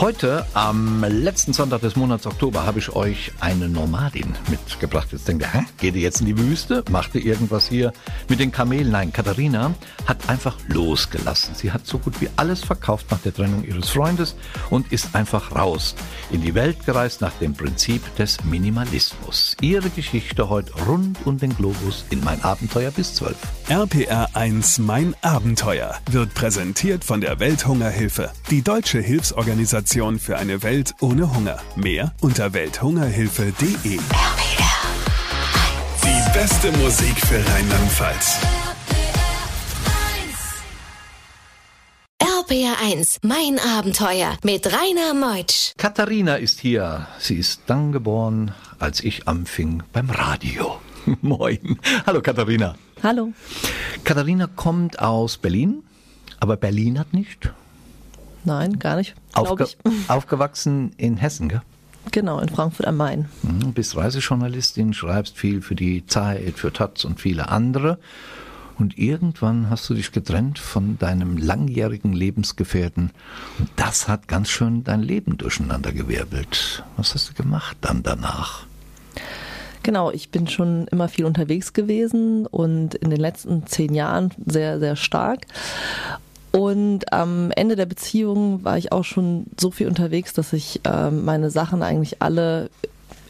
Heute, am letzten Sonntag des Monats Oktober, habe ich euch eine Nomadin mitgebracht. Jetzt denkt ihr, hä? Geht ihr jetzt in die Wüste? Macht ihr irgendwas hier mit den Kamelen? Nein, Katharina hat einfach losgelassen. Sie hat so gut wie alles verkauft nach der Trennung ihres Freundes und ist einfach raus in die Welt gereist nach dem Prinzip des Minimalismus. Ihre Geschichte heute rund um den Globus in mein Abenteuer bis 12. RPR 1 Mein Abenteuer wird präsentiert von der Welthungerhilfe, die deutsche Hilfsorganisation Organisation für eine Welt ohne Hunger. Mehr unter welthungerhilfe.de. Die beste Musik für Rheinland-Pfalz. RPR 1, mein Abenteuer mit Rainer Meutsch. Katharina ist hier. Sie ist dann geboren, als ich anfing beim Radio. Moin. Hallo Katharina. Hallo. Katharina kommt aus Berlin, aber Berlin hat nicht. Nein, gar nicht. Aufge ich. Aufgewachsen in Hessen, gell? Genau, in Frankfurt am Main. Du bist Reisejournalistin, schreibst viel für die Zeit, für Taz und viele andere. Und irgendwann hast du dich getrennt von deinem langjährigen Lebensgefährten. Und das hat ganz schön dein Leben durcheinandergewirbelt. Was hast du gemacht dann danach? Genau, ich bin schon immer viel unterwegs gewesen und in den letzten zehn Jahren sehr, sehr stark. Und am Ende der Beziehung war ich auch schon so viel unterwegs, dass ich äh, meine Sachen eigentlich alle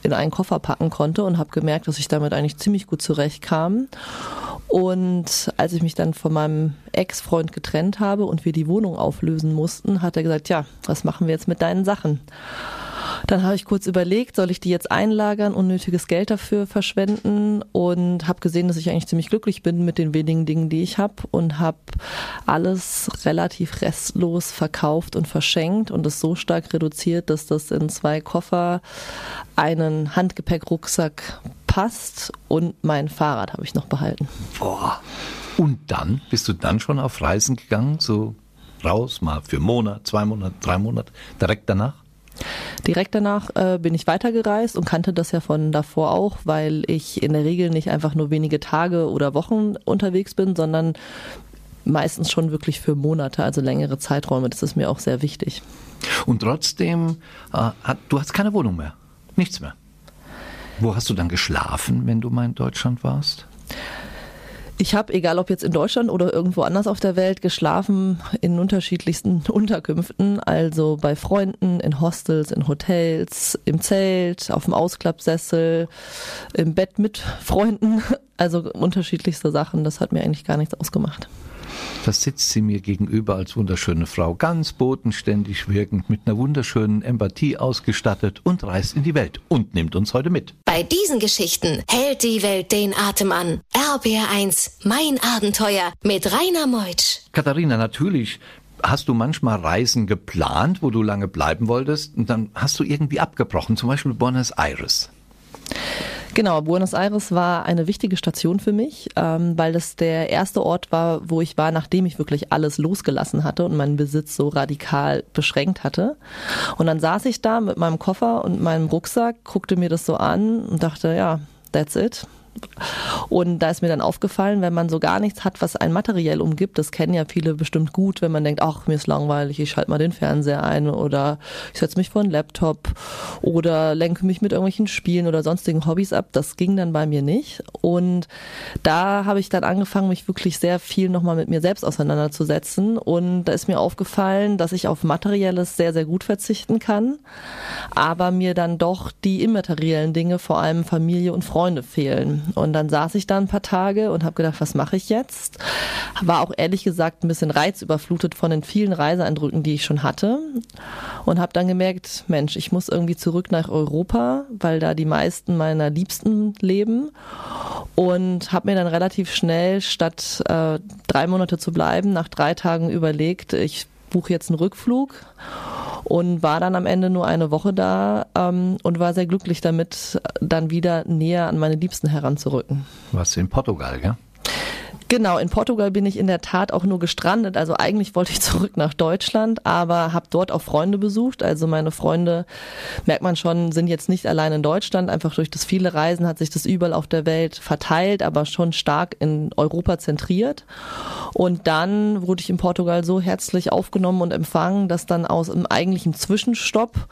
in einen Koffer packen konnte und habe gemerkt, dass ich damit eigentlich ziemlich gut zurechtkam. Und als ich mich dann von meinem Ex-Freund getrennt habe und wir die Wohnung auflösen mussten, hat er gesagt, ja, was machen wir jetzt mit deinen Sachen? Dann habe ich kurz überlegt, soll ich die jetzt einlagern, unnötiges Geld dafür verschwenden und habe gesehen, dass ich eigentlich ziemlich glücklich bin mit den wenigen Dingen, die ich habe und habe alles relativ restlos verkauft und verschenkt und es so stark reduziert, dass das in zwei Koffer einen Handgepäckrucksack passt und mein Fahrrad habe ich noch behalten. Boah. Und dann bist du dann schon auf Reisen gegangen, so raus, mal für einen Monat, zwei Monate, drei Monate, direkt danach? Direkt danach äh, bin ich weitergereist und kannte das ja von davor auch, weil ich in der Regel nicht einfach nur wenige Tage oder Wochen unterwegs bin, sondern meistens schon wirklich für Monate, also längere Zeiträume. Das ist mir auch sehr wichtig. Und trotzdem, äh, hat, du hast keine Wohnung mehr, nichts mehr. Wo hast du dann geschlafen, wenn du mal in Deutschland warst? Ich habe, egal ob jetzt in Deutschland oder irgendwo anders auf der Welt, geschlafen in unterschiedlichsten Unterkünften, also bei Freunden, in Hostels, in Hotels, im Zelt, auf dem Ausklappsessel, im Bett mit Freunden, also unterschiedlichste Sachen. Das hat mir eigentlich gar nichts ausgemacht. Da sitzt sie mir gegenüber als wunderschöne Frau, ganz bodenständig wirkend, mit einer wunderschönen Empathie ausgestattet und reist in die Welt und nimmt uns heute mit. Bei diesen Geschichten hält die Welt den Atem an. RBR1, mein Abenteuer mit Rainer Meutsch. Katharina, natürlich hast du manchmal Reisen geplant, wo du lange bleiben wolltest und dann hast du irgendwie abgebrochen, zum Beispiel Buenos Aires. Genau, Buenos Aires war eine wichtige Station für mich, ähm, weil das der erste Ort war, wo ich war, nachdem ich wirklich alles losgelassen hatte und meinen Besitz so radikal beschränkt hatte. Und dann saß ich da mit meinem Koffer und meinem Rucksack, guckte mir das so an und dachte, ja, that's it. Und da ist mir dann aufgefallen, wenn man so gar nichts hat, was einen materiell umgibt, das kennen ja viele bestimmt gut, wenn man denkt, ach, mir ist langweilig, ich schalte mal den Fernseher ein oder ich setze mich vor einen Laptop oder lenke mich mit irgendwelchen Spielen oder sonstigen Hobbys ab. Das ging dann bei mir nicht. Und da habe ich dann angefangen, mich wirklich sehr viel nochmal mit mir selbst auseinanderzusetzen. Und da ist mir aufgefallen, dass ich auf Materielles sehr, sehr gut verzichten kann, aber mir dann doch die immateriellen Dinge, vor allem Familie und Freunde fehlen. Und dann saß ich da ein paar Tage und habe gedacht, was mache ich jetzt? War auch ehrlich gesagt ein bisschen reizüberflutet von den vielen Reiseeindrücken, die ich schon hatte. Und habe dann gemerkt, Mensch, ich muss irgendwie zurück nach Europa, weil da die meisten meiner Liebsten leben. Und habe mir dann relativ schnell, statt äh, drei Monate zu bleiben, nach drei Tagen überlegt, ich buche jetzt einen Rückflug und war dann am Ende nur eine Woche da ähm, und war sehr glücklich damit, dann wieder näher an meine Liebsten heranzurücken. Was in Portugal, gell? Genau, in Portugal bin ich in der Tat auch nur gestrandet. Also eigentlich wollte ich zurück nach Deutschland, aber habe dort auch Freunde besucht. Also meine Freunde, merkt man schon, sind jetzt nicht allein in Deutschland. Einfach durch das viele Reisen hat sich das überall auf der Welt verteilt, aber schon stark in Europa zentriert. Und dann wurde ich in Portugal so herzlich aufgenommen und empfangen, dass dann aus einem eigentlichen Zwischenstopp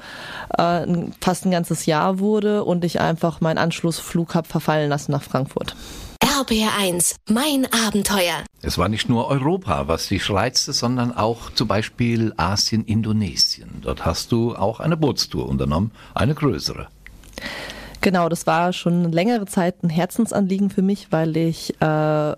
äh, fast ein ganzes Jahr wurde und ich einfach meinen Anschlussflug habe verfallen lassen nach Frankfurt. RBR1, mein Abenteuer. Es war nicht nur Europa, was dich reizte, sondern auch zum Beispiel Asien, Indonesien. Dort hast du auch eine Bootstour unternommen, eine größere. Genau, das war schon längere Zeit ein Herzensanliegen für mich, weil ich äh,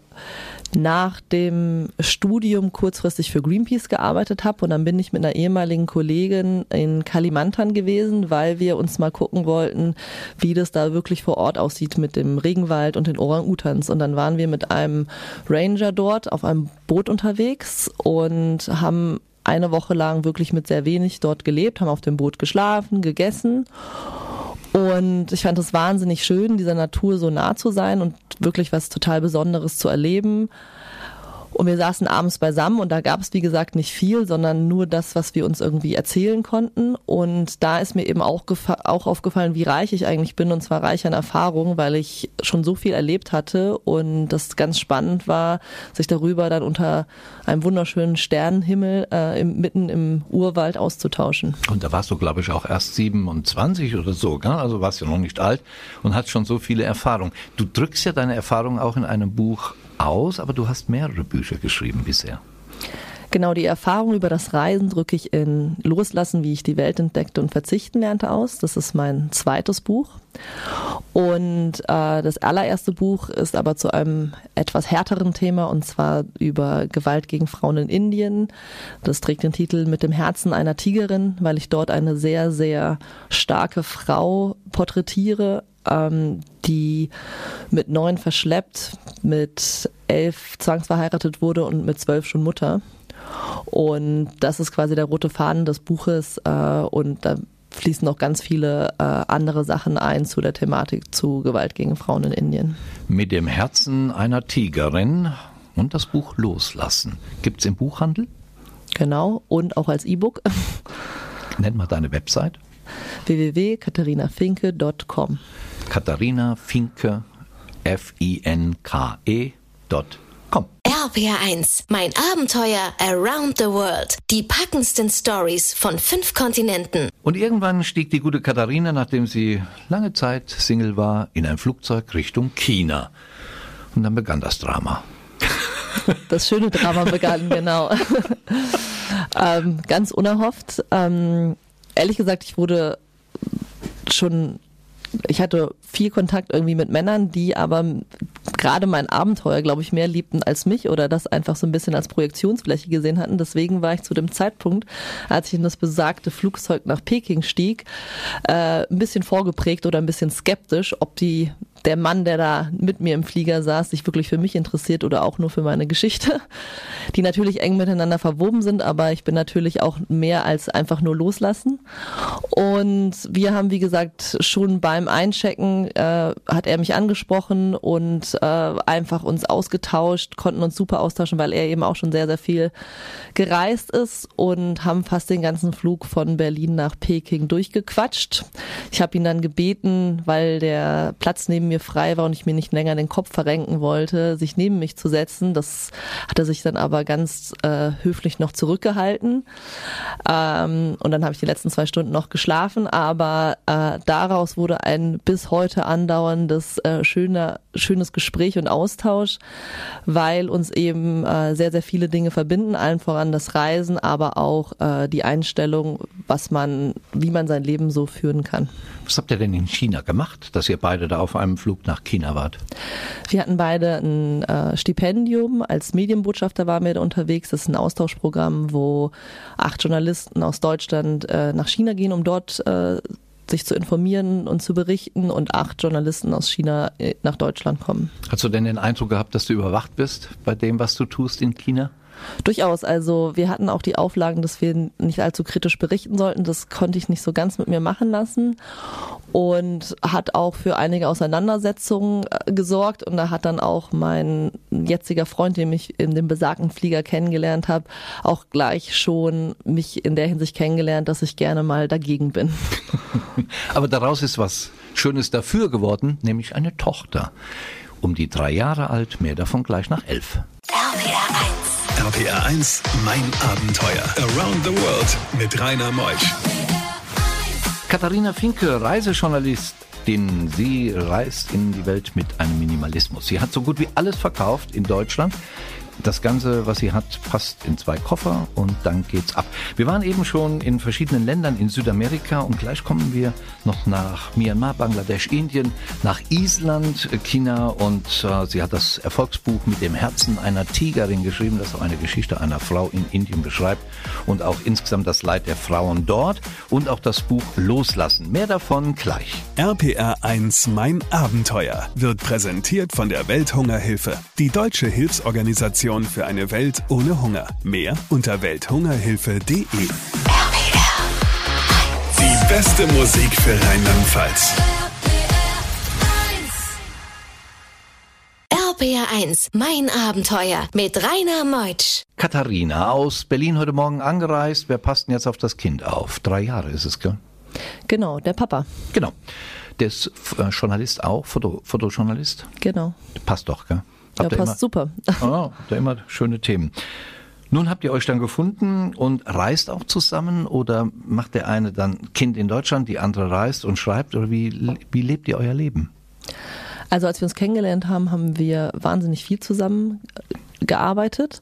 nach dem Studium kurzfristig für Greenpeace gearbeitet habe und dann bin ich mit einer ehemaligen Kollegin in Kalimantan gewesen, weil wir uns mal gucken wollten, wie das da wirklich vor Ort aussieht mit dem Regenwald und den Orang-Utans. Und dann waren wir mit einem Ranger dort auf einem Boot unterwegs und haben eine Woche lang wirklich mit sehr wenig dort gelebt, haben auf dem Boot geschlafen, gegessen und ich fand es wahnsinnig schön, dieser Natur so nah zu sein und wirklich was total Besonderes zu erleben. Und wir saßen abends beisammen und da gab es, wie gesagt, nicht viel, sondern nur das, was wir uns irgendwie erzählen konnten. Und da ist mir eben auch, auch aufgefallen, wie reich ich eigentlich bin und zwar reich an Erfahrungen, weil ich schon so viel erlebt hatte und das ganz spannend war, sich darüber dann unter einem wunderschönen Sternenhimmel äh, im, mitten im Urwald auszutauschen. Und da warst du, glaube ich, auch erst 27 oder so, gell? also warst ja noch nicht alt und hast schon so viele Erfahrungen. Du drückst ja deine Erfahrungen auch in einem Buch aus, aber du hast mehrere Bücher geschrieben bisher. Genau, die Erfahrung über das Reisen drücke ich in Loslassen, wie ich die Welt entdeckte und verzichten lernte aus. Das ist mein zweites Buch. Und äh, das allererste Buch ist aber zu einem etwas härteren Thema und zwar über Gewalt gegen Frauen in Indien. Das trägt den Titel Mit dem Herzen einer Tigerin, weil ich dort eine sehr, sehr starke Frau porträtiere, ähm, die mit neun verschleppt, mit elf zwangsverheiratet wurde und mit zwölf schon Mutter. Und das ist quasi der rote Faden des Buches äh, und da fließen noch ganz viele äh, andere Sachen ein zu der Thematik zu Gewalt gegen Frauen in Indien. Mit dem Herzen einer Tigerin und das Buch Loslassen. Gibt es im Buchhandel? Genau, und auch als E-Book. Nenn mal deine Website. www.katharinafinke.com Katharina Finke, F-I-N-K-E.com. RPR1, mein Abenteuer around the world. Die packendsten Stories von fünf Kontinenten. Und irgendwann stieg die gute Katharina, nachdem sie lange Zeit Single war, in ein Flugzeug Richtung China. Und dann begann das Drama. Das schöne Drama begann, genau. ähm, ganz unerhofft. Ähm, ehrlich gesagt, ich wurde schon ich hatte viel Kontakt irgendwie mit Männern, die aber gerade mein Abenteuer, glaube ich, mehr liebten als mich oder das einfach so ein bisschen als Projektionsfläche gesehen hatten. Deswegen war ich zu dem Zeitpunkt, als ich in das besagte Flugzeug nach Peking stieg, äh, ein bisschen vorgeprägt oder ein bisschen skeptisch, ob die der Mann, der da mit mir im Flieger saß, sich wirklich für mich interessiert oder auch nur für meine Geschichte, die natürlich eng miteinander verwoben sind, aber ich bin natürlich auch mehr als einfach nur loslassen. Und wir haben, wie gesagt, schon beim Einchecken äh, hat er mich angesprochen und äh, einfach uns ausgetauscht, konnten uns super austauschen, weil er eben auch schon sehr, sehr viel gereist ist und haben fast den ganzen Flug von Berlin nach Peking durchgequatscht. Ich habe ihn dann gebeten, weil der Platz neben mir frei war und ich mir nicht länger den Kopf verrenken wollte, sich neben mich zu setzen. Das hat er sich dann aber ganz äh, höflich noch zurückgehalten. Ähm, und dann habe ich die letzten zwei Stunden noch geschlafen, aber äh, daraus wurde ein bis heute andauerndes äh, schöner, schönes Gespräch und Austausch, weil uns eben äh, sehr, sehr viele Dinge verbinden, allen voran das Reisen, aber auch äh, die Einstellung, was man, wie man sein Leben so führen kann. Was habt ihr denn in China gemacht, dass ihr beide da auf einem Flug nach China wart? Wir hatten beide ein äh, Stipendium. Als Medienbotschafter waren wir da unterwegs. Das ist ein Austauschprogramm, wo acht Journalisten aus Deutschland äh, nach China gehen, um dort äh, sich zu informieren und zu berichten und acht Journalisten aus China äh, nach Deutschland kommen. Hast du denn den Eindruck gehabt, dass du überwacht bist bei dem, was du tust in China? Durchaus. Also wir hatten auch die Auflagen, dass wir nicht allzu kritisch berichten sollten. Das konnte ich nicht so ganz mit mir machen lassen und hat auch für einige Auseinandersetzungen äh, gesorgt. Und da hat dann auch mein jetziger Freund, den ich in dem besagten Flieger kennengelernt habe, auch gleich schon mich in der Hinsicht kennengelernt, dass ich gerne mal dagegen bin. Aber daraus ist was Schönes dafür geworden, nämlich eine Tochter. Um die drei Jahre alt, mehr davon gleich nach elf. RPR 1. RPR 1, mein Abenteuer. Around the World mit Rainer Meusch. Katharina Finke, Reisejournalistin. Sie reist in die Welt mit einem Minimalismus. Sie hat so gut wie alles verkauft in Deutschland. Das Ganze, was sie hat, passt in zwei Koffer und dann geht's ab. Wir waren eben schon in verschiedenen Ländern in Südamerika und gleich kommen wir noch nach Myanmar, Bangladesch, Indien, nach Island, China und äh, sie hat das Erfolgsbuch mit dem Herzen einer Tigerin geschrieben, das auch eine Geschichte einer Frau in Indien beschreibt und auch insgesamt das Leid der Frauen dort und auch das Buch Loslassen. Mehr davon gleich. RPR 1 Mein Abenteuer wird präsentiert von der Welthungerhilfe, die deutsche Hilfsorganisation für eine Welt ohne Hunger. Mehr unter welthungerhilfe.de. Die beste Musik für Rheinland-Pfalz. RPR 1, mein Abenteuer mit Rainer Meutsch. Katharina aus Berlin heute Morgen angereist. Wer passt denn jetzt auf das Kind auf? Drei Jahre ist es, gell? Genau, der Papa. Genau. Der ist äh, Journalist auch, Foto, Fotojournalist. Genau. Passt doch, gell? Ja, Habt passt super. Oh, da immer schöne Themen. Nun habt ihr euch dann gefunden und reist auch zusammen oder macht der eine dann Kind in Deutschland, die andere reist und schreibt oder wie, wie lebt ihr euer Leben? Also als wir uns kennengelernt haben, haben wir wahnsinnig viel zusammen äh, gearbeitet.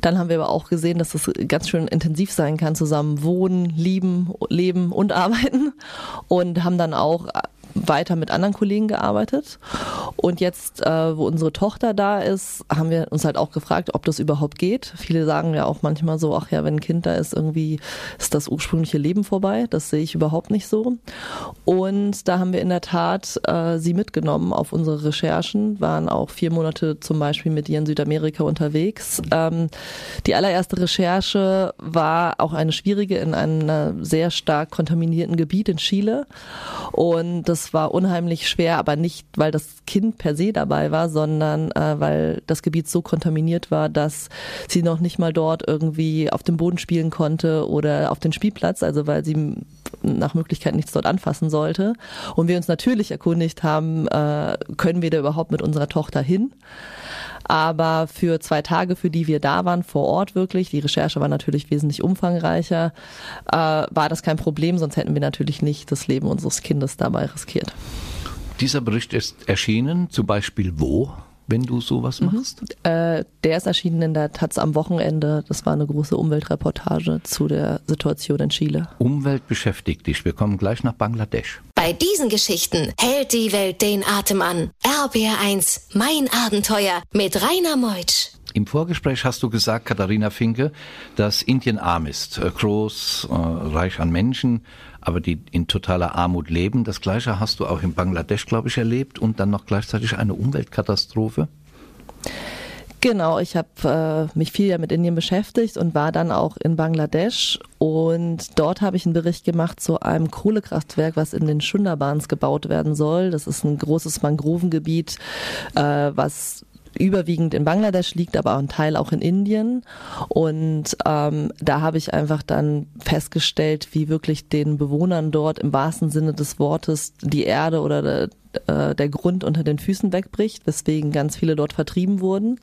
Dann haben wir aber auch gesehen, dass es ganz schön intensiv sein kann, zusammen wohnen, lieben, leben und arbeiten. Und haben dann auch weiter mit anderen Kollegen gearbeitet. Und jetzt, äh, wo unsere Tochter da ist, haben wir uns halt auch gefragt, ob das überhaupt geht. Viele sagen ja auch manchmal so, ach ja, wenn ein Kind da ist, irgendwie ist das ursprüngliche Leben vorbei. Das sehe ich überhaupt nicht so. Und da haben wir in der Tat äh, sie mitgenommen auf unsere Recherchen, waren auch vier Monate zum Beispiel mit ihr in Südamerika unterwegs. Ähm, die allererste Recherche war auch eine schwierige in einem sehr stark kontaminierten Gebiet in Chile. Und das war unheimlich schwer, aber nicht, weil das Kind per se dabei war, sondern äh, weil das Gebiet so kontaminiert war, dass sie noch nicht mal dort irgendwie auf dem Boden spielen konnte oder auf den Spielplatz, also weil sie nach Möglichkeit nichts dort anfassen sollte. Und wir uns natürlich erkundigt haben, äh, können wir da überhaupt mit unserer Tochter hin? Aber für zwei Tage, für die wir da waren, vor Ort wirklich, die Recherche war natürlich wesentlich umfangreicher, äh, war das kein Problem, sonst hätten wir natürlich nicht das Leben unseres Kindes dabei riskiert. Dieser Bericht ist erschienen, zum Beispiel wo? Wenn du sowas machst? Mhm. Äh, der ist erschienen in der Taz am Wochenende. Das war eine große Umweltreportage zu der Situation in Chile. Umwelt beschäftigt dich. Wir kommen gleich nach Bangladesch. Bei diesen Geschichten hält die Welt den Atem an. RBR1, mein Abenteuer mit Rainer Meutsch. Im Vorgespräch hast du gesagt, Katharina Finke, dass Indien arm ist, äh, groß, äh, reich an Menschen, aber die in totaler Armut leben. Das Gleiche hast du auch in Bangladesch, glaube ich, erlebt und dann noch gleichzeitig eine Umweltkatastrophe. Genau, ich habe äh, mich viel mit Indien beschäftigt und war dann auch in Bangladesch und dort habe ich einen Bericht gemacht zu einem Kohlekraftwerk, was in den Sundarbans gebaut werden soll. Das ist ein großes Mangrovengebiet, äh, was überwiegend in Bangladesch liegt, aber auch ein Teil auch in Indien. Und ähm, da habe ich einfach dann festgestellt, wie wirklich den Bewohnern dort im wahrsten Sinne des Wortes die Erde oder der, äh, der Grund unter den Füßen wegbricht, weswegen ganz viele dort vertrieben wurden.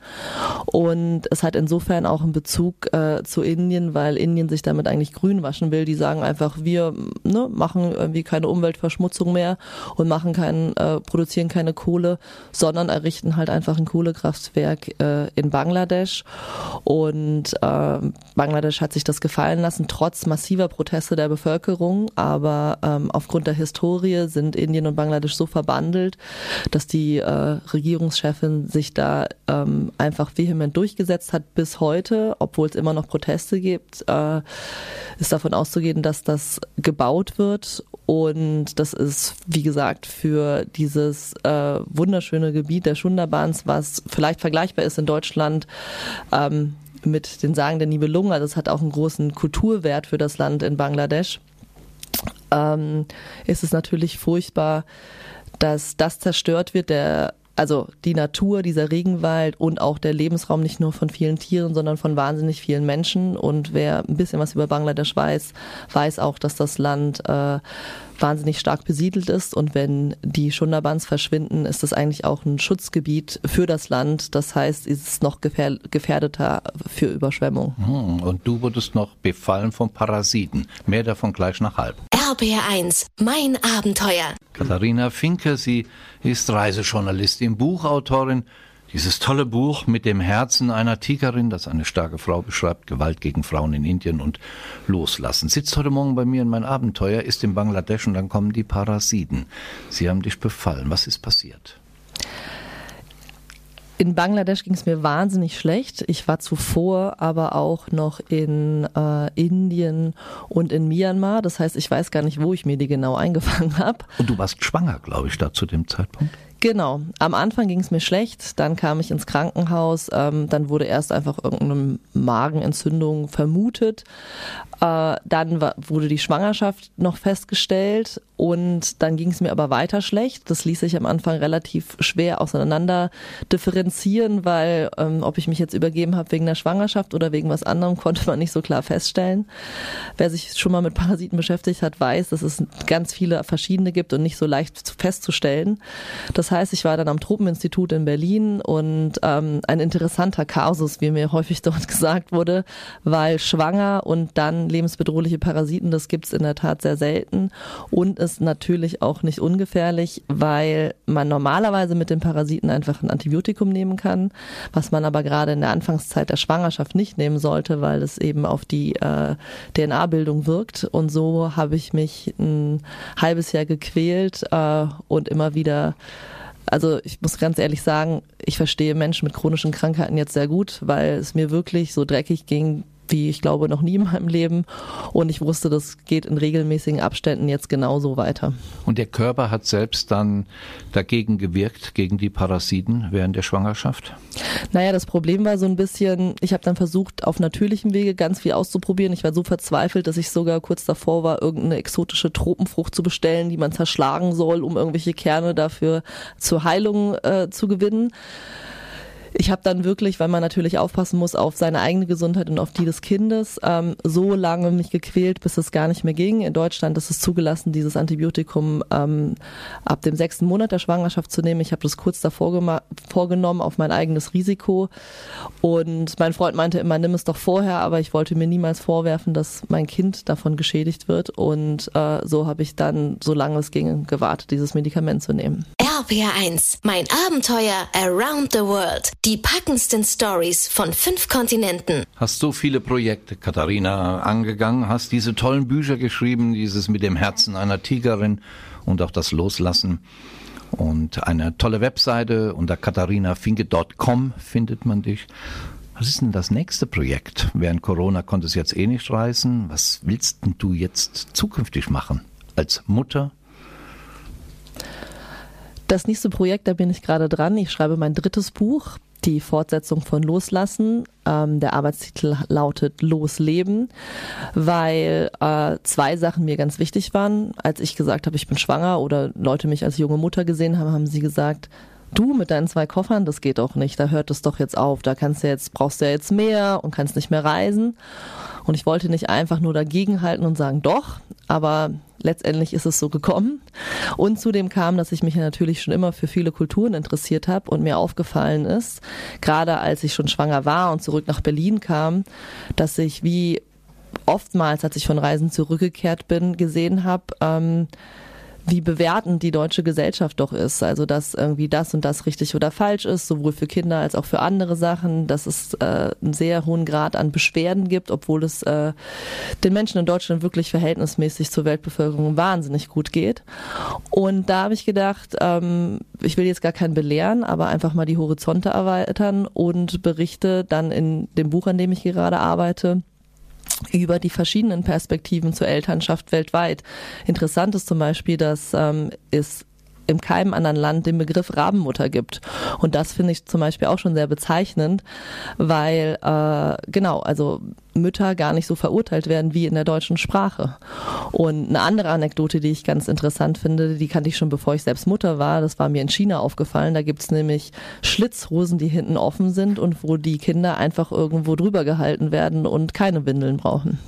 Und es hat insofern auch einen Bezug äh, zu Indien, weil Indien sich damit eigentlich grün waschen will. Die sagen einfach, wir ne, machen irgendwie keine Umweltverschmutzung mehr und machen keinen, äh, produzieren keine Kohle, sondern errichten halt einfach ein Kohlekraftwerk äh, in Bangladesch. Und äh, Bangladesch hat sich das gefallen lassen, trotz massiver Proteste der Bevölkerung. Aber ähm, aufgrund der Historie sind Indien und Bangladesch so verbannt, verhandelt, dass die äh, Regierungschefin sich da ähm, einfach vehement durchgesetzt hat bis heute, obwohl es immer noch Proteste gibt, äh, ist davon auszugehen, dass das gebaut wird. Und das ist, wie gesagt, für dieses äh, wunderschöne Gebiet der Schunderbahns, was vielleicht vergleichbar ist in Deutschland, ähm, mit den Sagen der Nibelungen, also es hat auch einen großen Kulturwert für das Land in Bangladesch, ähm, ist es natürlich furchtbar, dass das zerstört wird, der also die Natur, dieser Regenwald und auch der Lebensraum nicht nur von vielen Tieren, sondern von wahnsinnig vielen Menschen. Und wer ein bisschen was über Bangladesch weiß, weiß auch, dass das Land äh, wahnsinnig stark besiedelt ist. Und wenn die Schunderbans verschwinden, ist das eigentlich auch ein Schutzgebiet für das Land. Das heißt, es ist noch gefährdeter für Überschwemmung. Hm, und du wurdest noch befallen von Parasiten. Mehr davon gleich nach halb. RBR1, mein Abenteuer. Katharina Finke, sie ist Reisejournalistin, Buchautorin. Dieses tolle Buch mit dem Herzen einer Tigerin, das eine starke Frau beschreibt, Gewalt gegen Frauen in Indien und Loslassen. Sitzt heute Morgen bei mir in mein Abenteuer, ist in Bangladesch und dann kommen die Parasiten. Sie haben dich befallen. Was ist passiert? In Bangladesch ging es mir wahnsinnig schlecht. Ich war zuvor aber auch noch in äh, Indien und in Myanmar. Das heißt, ich weiß gar nicht, wo ich mir die genau eingefangen habe. Und du warst schwanger, glaube ich, da zu dem Zeitpunkt? Genau. Am Anfang ging es mir schlecht, dann kam ich ins Krankenhaus, ähm, dann wurde erst einfach irgendeine Magenentzündung vermutet. Äh, dann war, wurde die Schwangerschaft noch festgestellt und dann ging es mir aber weiter schlecht. Das ließ sich am Anfang relativ schwer auseinander differenzieren, weil ähm, ob ich mich jetzt übergeben habe wegen der Schwangerschaft oder wegen was anderem, konnte man nicht so klar feststellen. Wer sich schon mal mit Parasiten beschäftigt hat, weiß, dass es ganz viele verschiedene gibt und nicht so leicht festzustellen. Das heißt, ich war dann am Tropeninstitut in Berlin und ähm, ein interessanter Kasus, wie mir häufig dort gesagt wurde, weil schwanger und dann lebensbedrohliche Parasiten, das gibt's in der Tat sehr selten und es ist natürlich auch nicht ungefährlich, weil man normalerweise mit den Parasiten einfach ein Antibiotikum nehmen kann, was man aber gerade in der Anfangszeit der Schwangerschaft nicht nehmen sollte, weil es eben auf die äh, DNA-Bildung wirkt. Und so habe ich mich ein halbes Jahr gequält äh, und immer wieder also ich muss ganz ehrlich sagen, ich verstehe Menschen mit chronischen Krankheiten jetzt sehr gut, weil es mir wirklich so dreckig ging, wie ich glaube noch nie in meinem Leben. Und ich wusste, das geht in regelmäßigen Abständen jetzt genauso weiter. Und der Körper hat selbst dann dagegen gewirkt, gegen die Parasiten während der Schwangerschaft? Naja, das Problem war so ein bisschen, ich habe dann versucht, auf natürlichem Wege ganz viel auszuprobieren. Ich war so verzweifelt, dass ich sogar kurz davor war, irgendeine exotische Tropenfrucht zu bestellen, die man zerschlagen soll, um irgendwelche Kerne dafür zur Heilung äh, zu gewinnen ich habe dann wirklich, weil man natürlich aufpassen muss auf seine eigene Gesundheit und auf die des Kindes, ähm, so lange mich gequält, bis es gar nicht mehr ging. In Deutschland ist es zugelassen, dieses Antibiotikum ähm, ab dem sechsten Monat der Schwangerschaft zu nehmen. Ich habe das kurz davor vorgenommen auf mein eigenes Risiko. Und mein Freund meinte immer, nimm es doch vorher, aber ich wollte mir niemals vorwerfen, dass mein Kind davon geschädigt wird. Und äh, so habe ich dann, solange es ging, gewartet, dieses Medikament zu nehmen. RPR1, mein Abenteuer Around the World. Die packendsten Stories von fünf Kontinenten. Hast so viele Projekte, Katharina, angegangen, hast diese tollen Bücher geschrieben, dieses mit dem Herzen einer Tigerin und auch das Loslassen. Und eine tolle Webseite unter katharinafinke.com findet man dich. Was ist denn das nächste Projekt? Während Corona konnte es jetzt eh nicht reisen. Was willst denn du jetzt zukünftig machen? Als Mutter, das nächste Projekt, da bin ich gerade dran. Ich schreibe mein drittes Buch die Fortsetzung von Loslassen. Ähm, der Arbeitstitel lautet Losleben, weil äh, zwei Sachen mir ganz wichtig waren. Als ich gesagt habe, ich bin schwanger oder Leute mich als junge Mutter gesehen haben, haben sie gesagt, du mit deinen zwei Koffern, das geht doch nicht, da hört es doch jetzt auf, da kannst du jetzt, brauchst du ja jetzt mehr und kannst nicht mehr reisen. Und ich wollte nicht einfach nur dagegenhalten und sagen, doch, aber letztendlich ist es so gekommen. Und zudem kam, dass ich mich natürlich schon immer für viele Kulturen interessiert habe und mir aufgefallen ist, gerade als ich schon schwanger war und zurück nach Berlin kam, dass ich wie oftmals, als ich von Reisen zurückgekehrt bin, gesehen habe, ähm, wie bewertend die deutsche Gesellschaft doch ist. Also dass irgendwie das und das richtig oder falsch ist, sowohl für Kinder als auch für andere Sachen, dass es äh, einen sehr hohen Grad an Beschwerden gibt, obwohl es äh, den Menschen in Deutschland wirklich verhältnismäßig zur Weltbevölkerung wahnsinnig gut geht. Und da habe ich gedacht, ähm, ich will jetzt gar keinen belehren, aber einfach mal die Horizonte erweitern und berichte dann in dem Buch, an dem ich gerade arbeite, über die verschiedenen Perspektiven zur Elternschaft weltweit. Interessant ist zum Beispiel, dass ähm, es in keinem anderen Land den Begriff Rabenmutter gibt. Und das finde ich zum Beispiel auch schon sehr bezeichnend, weil äh, genau, also Mütter gar nicht so verurteilt werden wie in der deutschen Sprache. Und eine andere Anekdote, die ich ganz interessant finde, die kannte ich schon bevor ich selbst Mutter war, das war mir in China aufgefallen. Da gibt's nämlich Schlitzhosen, die hinten offen sind und wo die Kinder einfach irgendwo drüber gehalten werden und keine Windeln brauchen.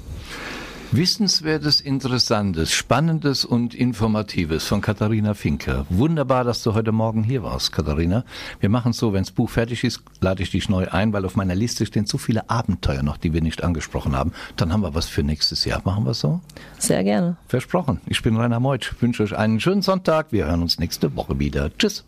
Wissenswertes, Interessantes, Spannendes und Informatives von Katharina Finke. Wunderbar, dass du heute Morgen hier warst, Katharina. Wir machen so, wenn das Buch fertig ist, lade ich dich neu ein, weil auf meiner Liste stehen zu viele Abenteuer noch, die wir nicht angesprochen haben. Dann haben wir was für nächstes Jahr. Machen wir so? Sehr gerne. Versprochen. Ich bin Rainer Meutsch. Wünsche euch einen schönen Sonntag. Wir hören uns nächste Woche wieder. Tschüss.